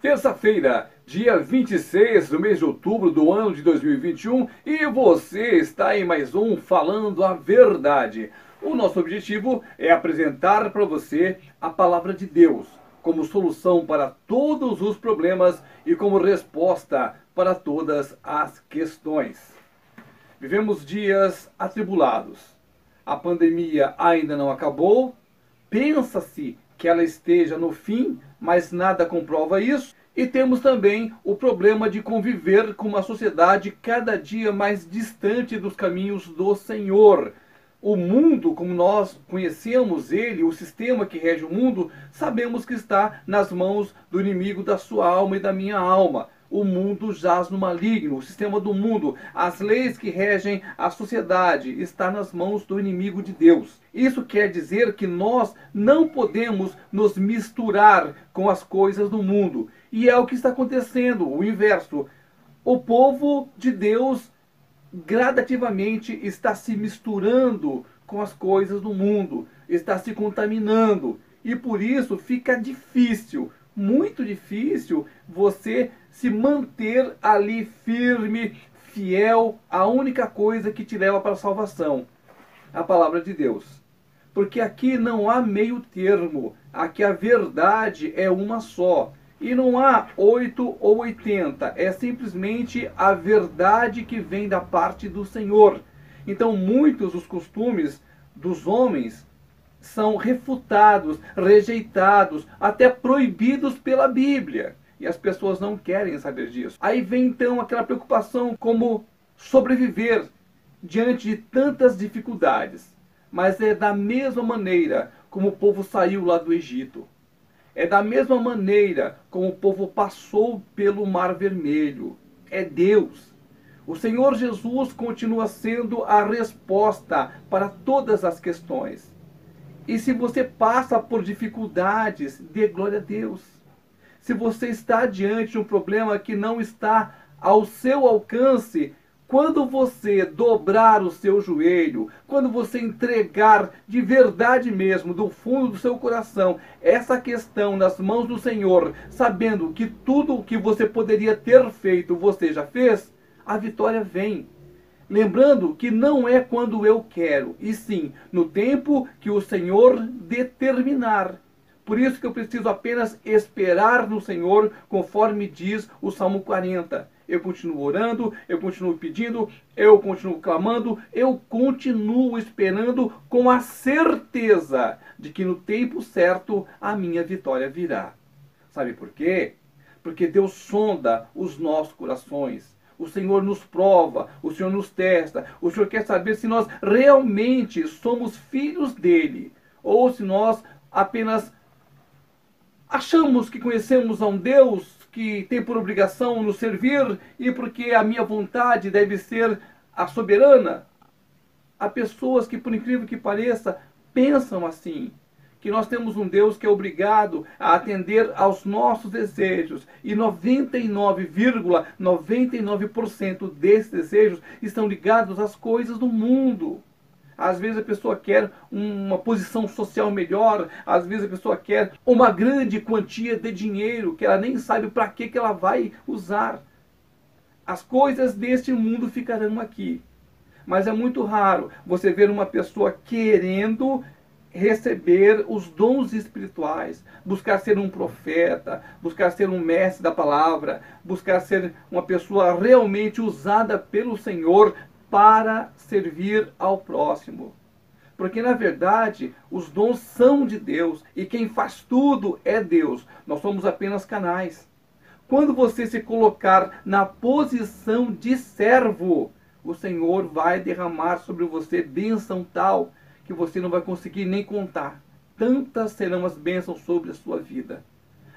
Terça-feira, dia 26 do mês de outubro do ano de 2021 e você está em mais um Falando a Verdade. O nosso objetivo é apresentar para você a palavra de Deus como solução para todos os problemas e como resposta para todas as questões. Vivemos dias atribulados. A pandemia ainda não acabou. Pensa-se que ela esteja no fim, mas nada comprova isso. E temos também o problema de conviver com uma sociedade cada dia mais distante dos caminhos do Senhor. O mundo, como nós conhecemos ele, o sistema que rege o mundo, sabemos que está nas mãos do inimigo da sua alma e da minha alma o mundo jaz no maligno, o sistema do mundo, as leis que regem a sociedade está nas mãos do inimigo de Deus. Isso quer dizer que nós não podemos nos misturar com as coisas do mundo. E é o que está acontecendo, o inverso. O povo de Deus gradativamente está se misturando com as coisas do mundo, está se contaminando. E por isso fica difícil, muito difícil, você se manter ali firme, fiel à única coisa que te leva para a salvação, a palavra de Deus. Porque aqui não há meio termo, aqui a verdade é uma só. E não há oito ou oitenta, é simplesmente a verdade que vem da parte do Senhor. Então, muitos dos costumes dos homens são refutados, rejeitados, até proibidos pela Bíblia. E as pessoas não querem saber disso. Aí vem então aquela preocupação como sobreviver diante de tantas dificuldades. Mas é da mesma maneira como o povo saiu lá do Egito. É da mesma maneira como o povo passou pelo Mar Vermelho. É Deus. O Senhor Jesus continua sendo a resposta para todas as questões. E se você passa por dificuldades, dê glória a Deus se você está diante de um problema que não está ao seu alcance, quando você dobrar o seu joelho, quando você entregar de verdade mesmo, do fundo do seu coração, essa questão nas mãos do Senhor, sabendo que tudo o que você poderia ter feito você já fez, a vitória vem. Lembrando que não é quando eu quero, e sim no tempo que o Senhor determinar. Por isso que eu preciso apenas esperar no Senhor, conforme diz o Salmo 40. Eu continuo orando, eu continuo pedindo, eu continuo clamando, eu continuo esperando com a certeza de que no tempo certo a minha vitória virá. Sabe por quê? Porque Deus sonda os nossos corações. O Senhor nos prova, o Senhor nos testa, o Senhor quer saber se nós realmente somos filhos dele ou se nós apenas achamos que conhecemos a um Deus que tem por obrigação nos servir e porque a minha vontade deve ser a soberana. Há pessoas que, por incrível que pareça, pensam assim. Que nós temos um Deus que é obrigado a atender aos nossos desejos. E 99,99% ,99 desses desejos estão ligados às coisas do mundo. Às vezes a pessoa quer uma posição social melhor, às vezes a pessoa quer uma grande quantia de dinheiro que ela nem sabe para que, que ela vai usar. As coisas deste mundo ficarão aqui. Mas é muito raro você ver uma pessoa querendo receber os dons espirituais, buscar ser um profeta, buscar ser um mestre da palavra, buscar ser uma pessoa realmente usada pelo Senhor para servir ao próximo. Porque na verdade os dons são de Deus e quem faz tudo é Deus. Nós somos apenas canais. Quando você se colocar na posição de servo, o Senhor vai derramar sobre você bênção tal que você não vai conseguir nem contar. Tantas serão as bênçãos sobre a sua vida.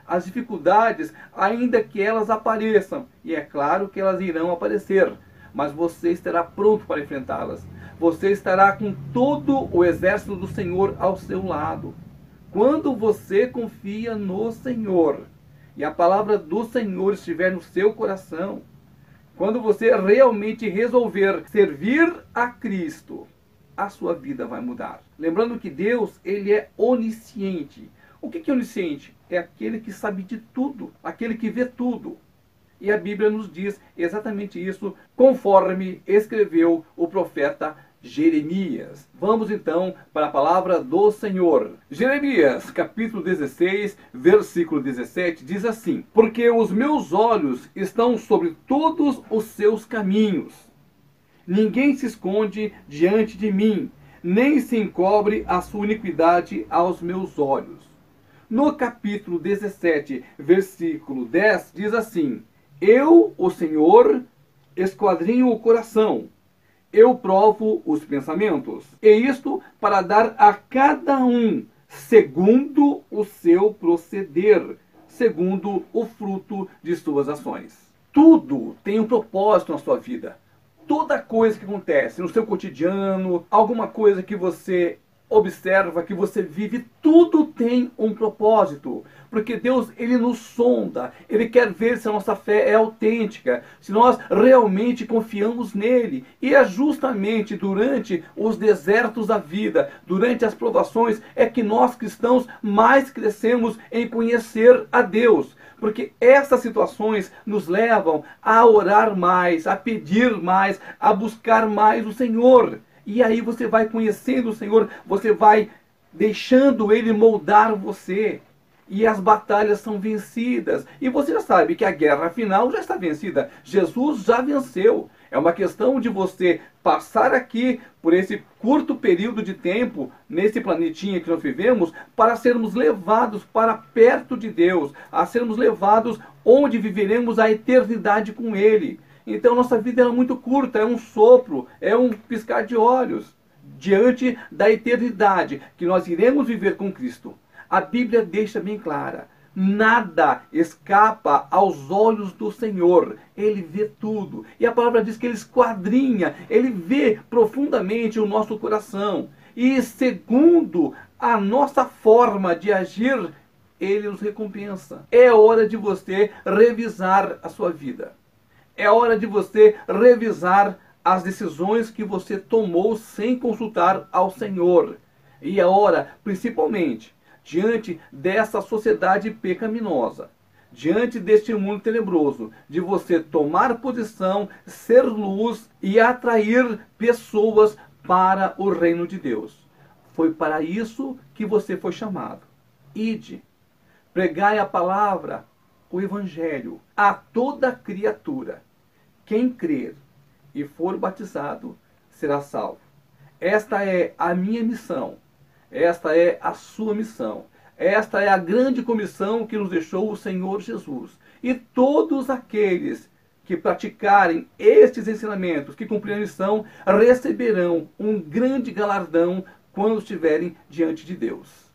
As dificuldades, ainda que elas apareçam, e é claro que elas irão aparecer, mas você estará pronto para enfrentá-las. Você estará com todo o exército do Senhor ao seu lado. Quando você confia no Senhor e a palavra do Senhor estiver no seu coração, quando você realmente resolver servir a Cristo, a sua vida vai mudar. Lembrando que Deus, ele é onisciente. O que é onisciente? é aquele que sabe de tudo, aquele que vê tudo. E a Bíblia nos diz exatamente isso, conforme escreveu o profeta Jeremias. Vamos então para a palavra do Senhor. Jeremias, capítulo 16, versículo 17, diz assim: Porque os meus olhos estão sobre todos os seus caminhos. Ninguém se esconde diante de mim, nem se encobre a sua iniquidade aos meus olhos. No capítulo 17, versículo 10, diz assim: Eu, o Senhor, esquadrinho o coração eu provo os pensamentos. E isto para dar a cada um segundo o seu proceder, segundo o fruto de suas ações. Tudo tem um propósito na sua vida. Toda coisa que acontece no seu cotidiano, alguma coisa que você observa, que você vive, tudo tem um propósito. Porque Deus, ele nos sonda, ele quer ver se a nossa fé é autêntica, se nós realmente confiamos nele. E é justamente durante os desertos da vida, durante as provações, é que nós cristãos mais crescemos em conhecer a Deus porque essas situações nos levam a orar mais, a pedir mais, a buscar mais o Senhor. E aí você vai conhecendo o Senhor, você vai deixando Ele moldar você. E as batalhas são vencidas. E você já sabe que a guerra final já está vencida. Jesus já venceu. É uma questão de você passar aqui por esse curto período de tempo, nesse planetinha que nós vivemos, para sermos levados para perto de Deus, a sermos levados onde viveremos a eternidade com Ele. Então nossa vida é muito curta, é um sopro, é um piscar de olhos diante da eternidade que nós iremos viver com Cristo. A Bíblia deixa bem clara: nada escapa aos olhos do Senhor. Ele vê tudo. E a palavra diz que ele esquadrinha, ele vê profundamente o nosso coração. E segundo a nossa forma de agir, ele nos recompensa. É hora de você revisar a sua vida. É hora de você revisar as decisões que você tomou sem consultar ao Senhor. E é hora, principalmente, diante dessa sociedade pecaminosa, diante deste mundo tenebroso, de você tomar posição, ser luz e atrair pessoas para o reino de Deus. Foi para isso que você foi chamado. Ide, pregai a palavra, o evangelho a toda criatura. Quem crer e for batizado será salvo. Esta é a minha missão. Esta é a sua missão. Esta é a grande comissão que nos deixou o Senhor Jesus. E todos aqueles que praticarem estes ensinamentos, que cumprirem a missão, receberão um grande galardão quando estiverem diante de Deus.